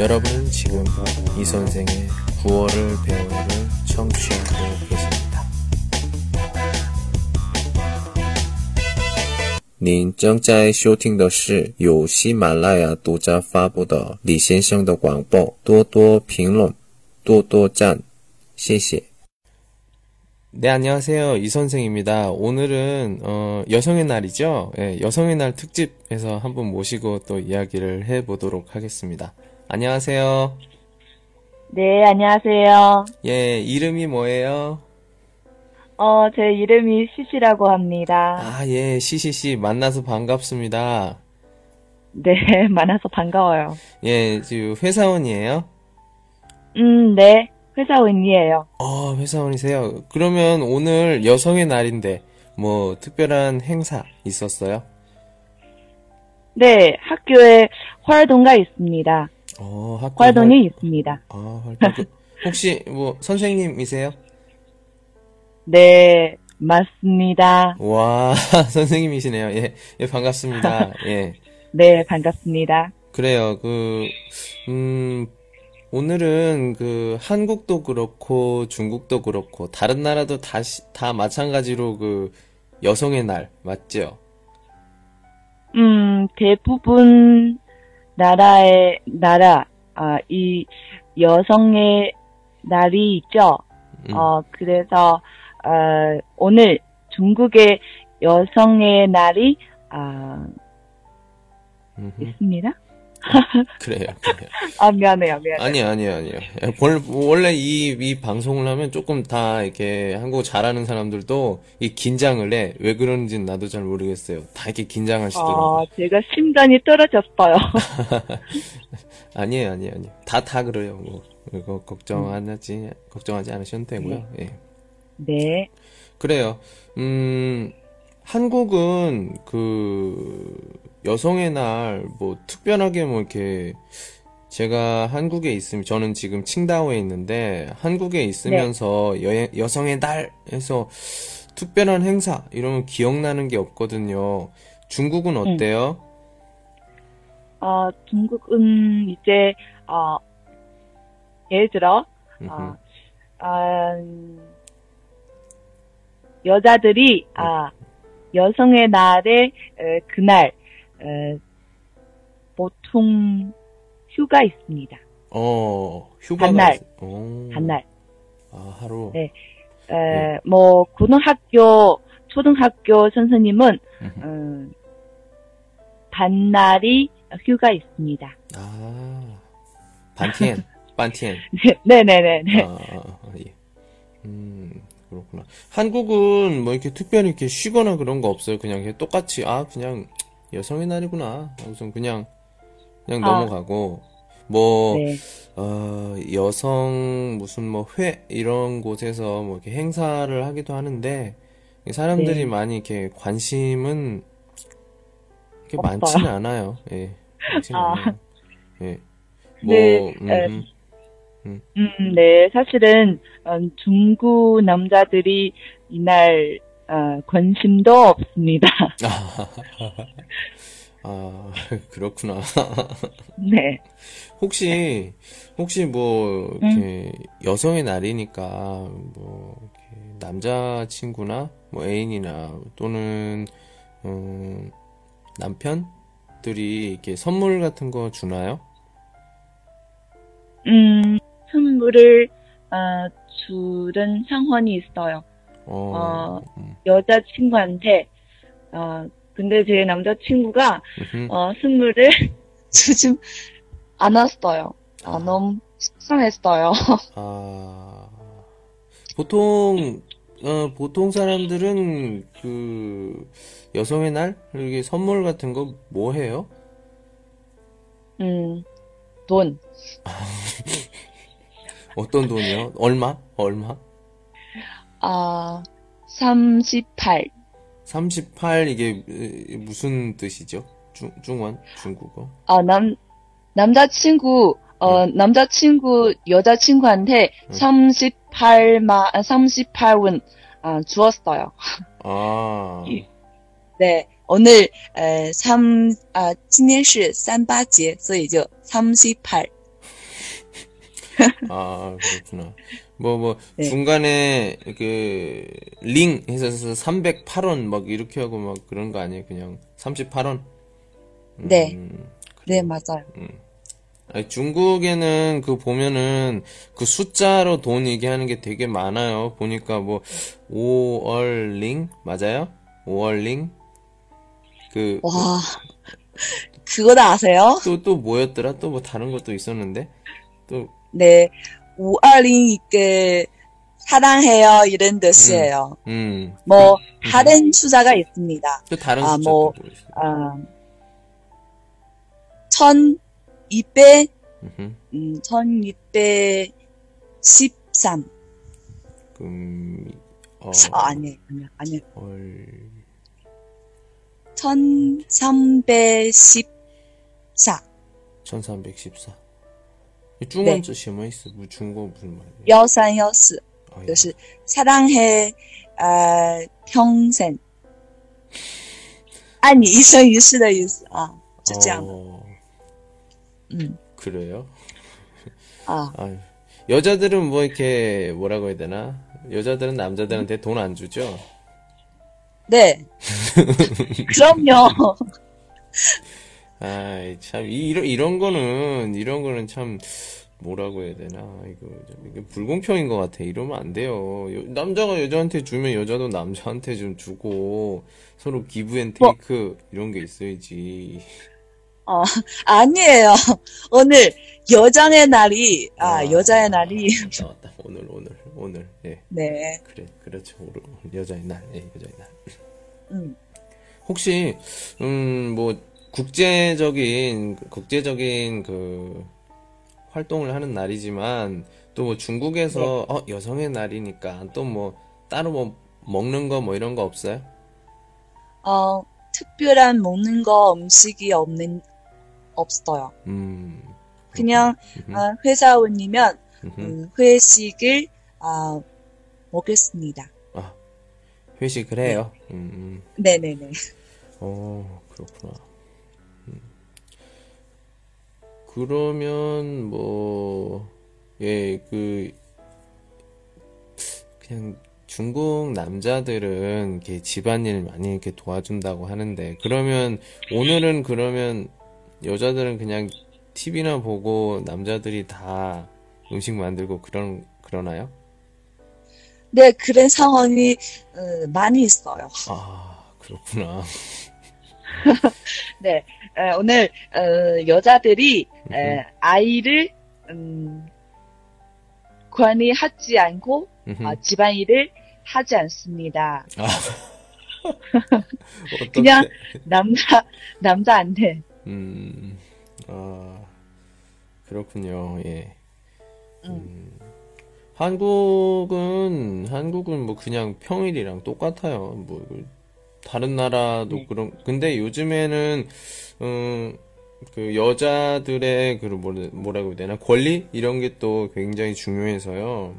여러분은 지금 이 선생의 9월을 배우를 청취하고 계십니다. 您正在收听的是由喜马拉雅独家发布的李先生的广播，多多评论，多多赞，谢谢。 네, 안녕하세요. 이 선생입니다. 오늘은, 어, 여성의 날이죠? 예, 여성의 날 특집에서 한 분 모시고 또 이야기를 해보도록 하겠습니다. 안녕하세요. 네, 안녕하세요. 예, 이름이 뭐예요? 어, 제 이름이 시시라고 합니다. 아, 예, 시시씨 만나서 반갑습니다. 네, 만나서 반가워요. 예, 지금 회사원이에요? 음, 네, 회사원이에요. 어, 회사원이세요. 그러면 오늘 여성의 날인데, 뭐, 특별한 행사 있었어요? 네, 학교에 활동가 있습니다. 어, 학교 활동이 활- 있습니다. 아, 활동. 그- 혹시 뭐 선생님이세요? 네, 맞습니다. 와, 선생님이시네요. 예, 예, 반갑습니다. 예. 네, 반갑습니다. 그래요. 그, 음, 오늘은 그 한국도 그렇고 중국도 그렇고 다른 나라도 다시, 다 마찬가지로 그 여성의 날, 맞죠? 음, 대부분 나라의, 나라, 아, 이 여성의 날이 있죠. 음. 어, 그래서, 어, 오늘 중국의 여성의 날이, 아, 음흠. 있습니다. 그래요, 그래요. 아, 미안해요, 미안해요. 아니요, 아니요, 아니요. 예, 원- 원래 이, 이 방송을 하면 조금 다 이렇게 한국어 잘하는 사람들도 이 긴장을 해. 왜 그런지는 나도 잘 모르겠어요. 다 이렇게 긴장하시더라고요. 어, 제가 심장이 떨어졌어요. 아니에요, 아니에요, 아니에요. 다, 다 그래요. 뭐, 이거 걱정하지, 걱정하지 않으셔도 되고요. 예. 네. 그래요. 음, 한국은 그, 여성의 날, 뭐, 특별하게 뭐, 이렇게, 제가 한국에 있으면, 저는 지금 칭다오에 있는데, 한국에 있으면서 여, 여성의 날 해서 특별한 행사, 이러면 기억나는 게 없거든요. 중국은 어때요? 어, 중국은 이제, 어, 예를 들어. 어, 아, 음, 여자들이, 아, 여성의 날에, 에, 그날, 에, 보통 휴가 있습니다. 어, 휴가가, 한날. 있- 어, 한날. 아, 하루. 네. 에, 뭐, 고등학교, 초등학교 선생님은. 음, 반날이 휴가 있습니다. 아, 반티엔, 반티엔. 네 네 네네. 아, 아, 아, 예. 음, 그렇구나. 한국은 뭐 이렇게 특별히 이렇게 쉬거나 그런 거 없어요. 그냥 똑같이, 아, 그냥 여성의 날이구나. 우선 그냥, 그냥 아. 넘어가고, 뭐, 네. 어, 여성 무슨 뭐 회, 이런 곳에서 뭐 이렇게 행사를 하기도 하는데, 사람들이 네. 많이 이렇게 관심은 이렇게 없어요. 많지는 않아요. 예. 많지는 아. 않아요. 예. 뭐, 네, 에, 음, 음, 네. 사실은, 어, 중국 남자들이 이날, 어, 관심도 없습니다. 아, 그렇구나. 네. 혹시, 혹시 뭐, 이렇게, 여성의 날이니까, 뭐, 남자친구나, 뭐, 애인이나, 또는, 음, 남편들이 이렇게 선물 같은 거 주나요? 음, 선물을, 어, 주는 상황이 있어요. 어, 어. 음, 여자친구한테, 어, 근데 제 남자친구가. 어, 선물을 주지 않았어요. 아, 너무 속상했어요. 아, 보통, 어, 보통 사람들은 그, 여성의 날? 이렇게 선물 같은 거 뭐 해요? 음, 돈. 어떤 돈이요? 얼마? 얼마? 아, 38. 38 이게 으, 무슨 뜻이죠? 중, 중원? 중국어? 아, 남, 남자친구, 어, 남자친구, 여자친구한테 38마, 38원, 아, 주었어요. 아, 이- 네, 오늘, 에, 3, 아, 今天是三八节,所以就38. 아, 그렇구나. 뭐, 뭐, 네. 중간에, 그, 링 해서 308원 막 이렇게 하고 막 그런 거 아니에요? 그냥 38원? 네. 음, 네, 맞아요. 아니, 중국에는 그 보면은 그 숫자로 돈 얘기하는 게 되게 많아요. 보니까 뭐, 5얼링? 맞아요? 5얼링? 그, 와, 그거 다 아세요? 또, 또 뭐였더라? 또 뭐 다른 것도 있었는데? 또, 네, 520 이게 사랑해요 이런 뜻이에요. 음, 뭐 다른 숫자가 있습니다. 또 다른 아, 숫자 뭐, 또 있어요. 아, 1200, 음흠. 음, 1213. 금, 어, 아, 아니에요, 아니에요, 아니에요. 얼, 1314. 1314. 이 중원 네. 字什么意思? 뭐 중국 무슨 말이에요? 1314. 아, 就是 사랑해, 아, 평생. 爱你一生一世的意思啊，就这样的。 어, 嗯 그래요? 啊， 아유, 여자들은 뭐 이렇게 뭐라고 해야 되나? 여자들은 남자들한테 돈 안 주죠? 네. 그럼요. 아이, 참, 이- 이런, 이런 거는, 이런 거는 참, 뭐라고 해야 되나? 이거, 좀 이게 불공평인 것 같아. 이러면 안 돼요. 여- 남자가 여자한테 주면 여자도 남자한테 좀 주고, 서로 give and 뭐. take, 이런 게 있어야지. 어, 아니에요. 오늘 여자의 날이, 아, 아, 여자의 날이, 맞다, 맞다. 오늘, 오늘, 오늘. 예, 네. 그래, 그렇죠. 오늘, 여자의 날, 예, 여자의 날. 음, 혹시 음 뭐 국제적인 국제적인 그 활동을 하는 날이지만 또 뭐 중국에서 어 여성의 날이니까 또 뭐 따로 뭐 먹는 거 뭐 이런 거 없어요? 어, 특별한 먹는 거 음식이 없는, 없어요. 음 그냥. 아, 회사원이면. 음, 회식을, 아, 먹겠습니다. 아 회식을 해요. 음, 음. 네네네. 어 그렇구나. 그러면 뭐 예, 그 그냥 중국 남자들은 이렇게 집안일 많이 이렇게 도와준다고 하는데 그러면 오늘은 그러면 여자들은 그냥 TV나 보고 남자들이 다 음식 만들고 그런 그러나요? 네, 그런 상황이, 어, 많이 있어요. 아, 그렇구나. 네, 에, 오늘, 어, 여자들이, 에, 아이를, 음, 관리하지 않고, 음흠. 아, 집안일을 하지 않습니다. 어떻게? 그냥 남자, 남자한테. 음, 아, 그렇군요. 예. 음, 한국은, 한국은 뭐 그냥 평일이랑 똑같아요. 뭐, 그 다른 나라도 네. 그런, 근데 요즘에는, 음, 그 여자들의 그 뭐라, 뭐라고 해야 되나? 권리? 이런 게 또 굉장히 중요해서요.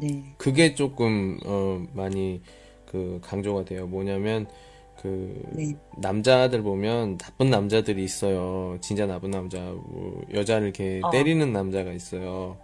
네. 그게 조금, 어, 많이 그 강조가 돼요. 뭐냐면, 그, 네. 남자들 보면 나쁜 남자들이 있어요. 진짜 나쁜 남자. 뭐 여자를 이렇게 어. 때리는 남자가 있어요.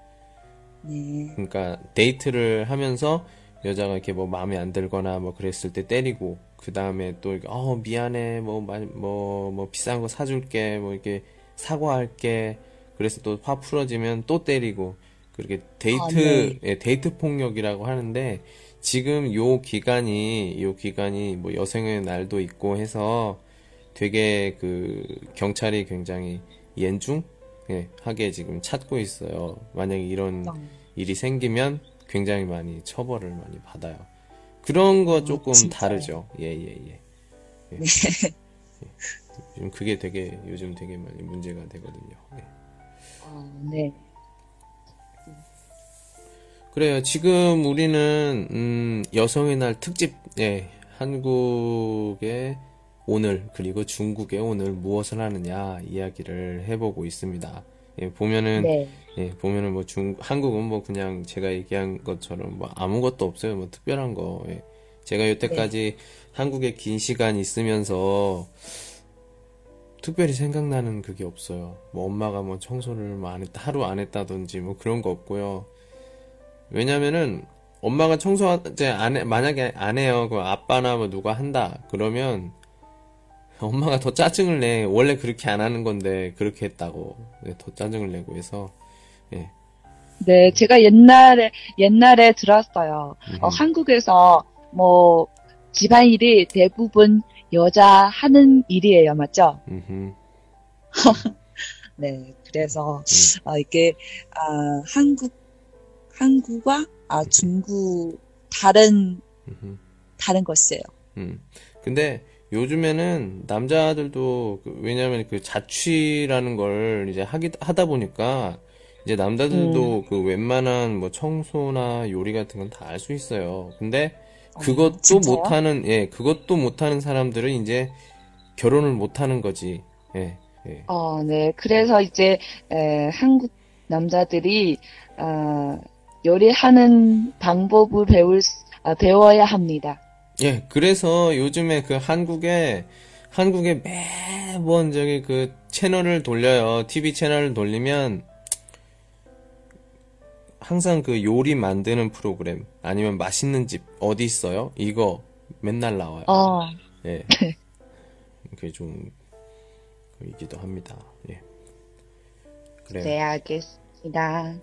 네. 그러니까 데이트를 하면서 여자가 이렇게 뭐 마음에 안 들거나 뭐 그랬을 때 때리고 그 다음에 또 이렇게 어 미안해 뭐뭐 뭐 비싼 거 사줄게 뭐 이렇게 사과할게 그래서 또 화 풀어지면 또 때리고 그렇게 데이트 아, 네. 예, 데이트 폭력이라고 하는데 지금 요 기간이 요 기간이 뭐 여성의 날도 있고 해서 되게 그 경찰이 굉장히严중예 하게 지금 찾고 있어요. 만약에 이런 일이 생기면 굉장히 많이 처벌을 많이 받아요. 그런 거 조금 어, 진짜요? 다르죠. 예, 예, 예. 예. 예. 요즘 그게 되게 요즘 되게 많이 문제가 되거든요. 예. 어, 네. 그래요. 지금 우리는 음, 여성의 날 특집, 예, 한국의 오늘 그리고 중국의 오늘 무엇을 하느냐 이야기를 해보고 있습니다. 예, 보면은 네. 예, 보면은 뭐 중, 한국은 뭐 그냥 제가 얘기한 것처럼 뭐 아무것도 없어요. 뭐 특별한 거. 예. 제가 여태까지 한국에 긴 시간 있으면서 특별히 생각나는 그게 없어요. 뭐 엄마가 뭐 청소를 뭐 안 했다, 하루 안 했다든지 뭐 그런 거 없고요. 왜냐면은 엄마가 청소 이제 안 해, 만약에 안 해요. 그 아빠나 뭐 누가 한다. 그러면 엄마가 더 짜증을 내. 원래 그렇게 안 하는 건데 그렇게 했다고 네, 더 짜증을 내고 해서 예. 네, 제가 옛날에, 옛날에 들었어요. 어, 음흠. 한국에서 뭐, 집안일이 대부분 여자 하는 일이에요. 맞죠? 네, 그래서, 어, 이게, 아, 한국, 한국과, 아, 중국, 다른. 다른 것이에요. 음. 근데 요즘에는 남자들도 그- 왜냐면 그 자취라는 걸 이제 하기 하다 보니까 이제 남자들도 그 웬만한 뭐 청소나 요리 같은 건 다 알 수 있어요. 근데 그것도 진짜요? 못하는 예, 그것도 못하는 사람들은 이제 결혼을 못하는 거지. 예, 예. 어, 네. 그래서 이제, 에, 한국 남자들이, 어, 요리하는 방법을 배울, 수- 아, 배워야 합니다. 예, 그래서 요즘에 그 한국에, 한국에 매번 저기 그 채널을 돌려요. TV 채널을 돌리면 항상 그 요리 만드는 프로그램 아니면 맛있는 집 어디 있어요? 이거 맨날 나와요. 어, 예. 그게 좀, 이기도 합니다. 예. 그래요. 네, 알겠습니다.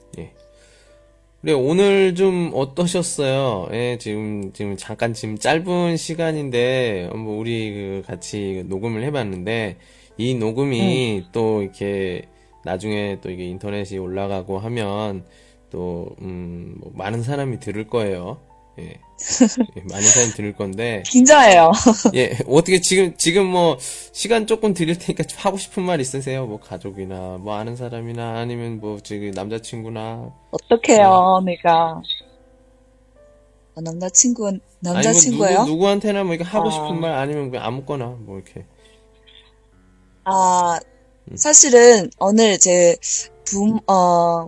그래, 오늘 좀 어떠셨어요? 예, 지금, 지금 잠깐 지금 짧은 시간인데, 어, 뭐, 우리 그 같이 녹음을 해봤는데, 이 녹음이 또 이렇게 나중에 또 이게 인터넷이 올라가고 하면, 또, 음, 뭐 많은 사람이 들을 거예요. 예. 예, 많은 사람이 들을 건데, 긴장해요. 예, 어떻게 지금, 지금 뭐, 시간 조금 드릴 테니까 좀 하고 싶은 말 있으세요? 뭐, 가족이나, 뭐, 아는 사람이나, 아니면 뭐, 지금 남자친구나, 어떡해요, 내가. 어, 남자친구, 아니, 뭐, 남자친구예요? 누구, 누구 한테나 뭐, 이렇게 하고 아. 싶은 말, 아니면 그냥 아무거나, 뭐, 이렇게. 아, 음. 사실은 오늘 제 부, 어,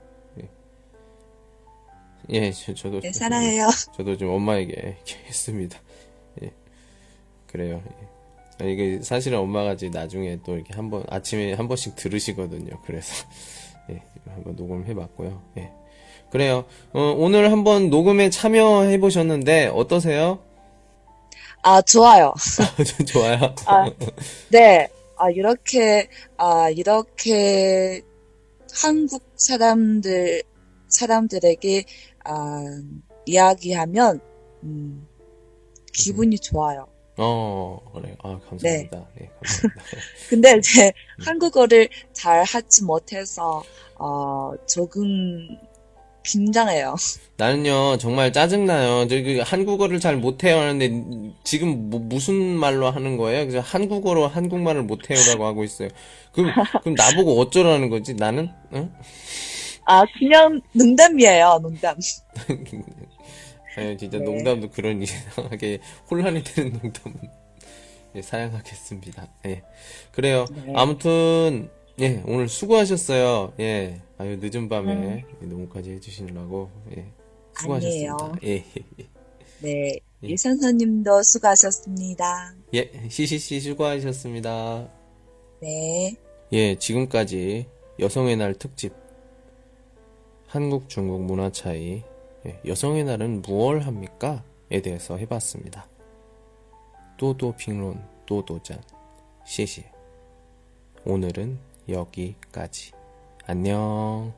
예, 예 저, 저도. 네, 사랑해요. 저도 좀 엄마에게 이렇게 했습니다. 예. 그래요. 예. 아니, 이게 사실은 엄마가 이제 나중에 또 이렇게 한 번, 아침에 한 번씩 들으시거든요. 그래서, 예, 한번 녹음해봤고요. 예. 그래요. 어, 오늘 한번 녹음에 참여해보셨는데, 어떠세요? 아, 좋아요. 좀 좋아요. 아, 네. 아, 이렇게, 아, 이렇게 한국 사람들, 사람들에게, 아, 이야기하면, 음, 기분이 좋아요. 어, 그래요. 아, 감사합니다. 예, 감사합니다. 근데 이제 한국어를 잘 하지 못해서, 어, 조금 긴장해요. 나는요, 정말 짜증나요. 저, 그, 한국어를 잘 못해요 하는데, 지금 뭐, 무슨 말로 하는 거예요? 그래서 한국어로 한국말을 못해요라고 하고 있어요. 그럼, 그럼 나보고 어쩌라는 거지? 나는? 응? 아, 그냥 농담이에요, 농담. 아니, 진짜 네. 농담도 그런 이상하게 혼란이 되는 농담은, 예, 사양하겠습니다. 예. 그래요. 네. 아무튼, 예, 오늘 수고하셨어요. 예. 아유, 늦은 밤에 음. 이 녹음까지 해주시느라고, 예. 수고하셨습니다. 아니에요. 예. 네. 예. 유선선님도 수고하셨습니다. 예, 시시시 수고하셨습니다. 네. 예, 지금까지 여성의 날 특집 한국 중국 문화 차이 예, 여성의 날은 무얼 합니까? 에 대해서 해봤습니다. 또또评论, 또또짠, 시시. 오늘은 여기까지. 안녕.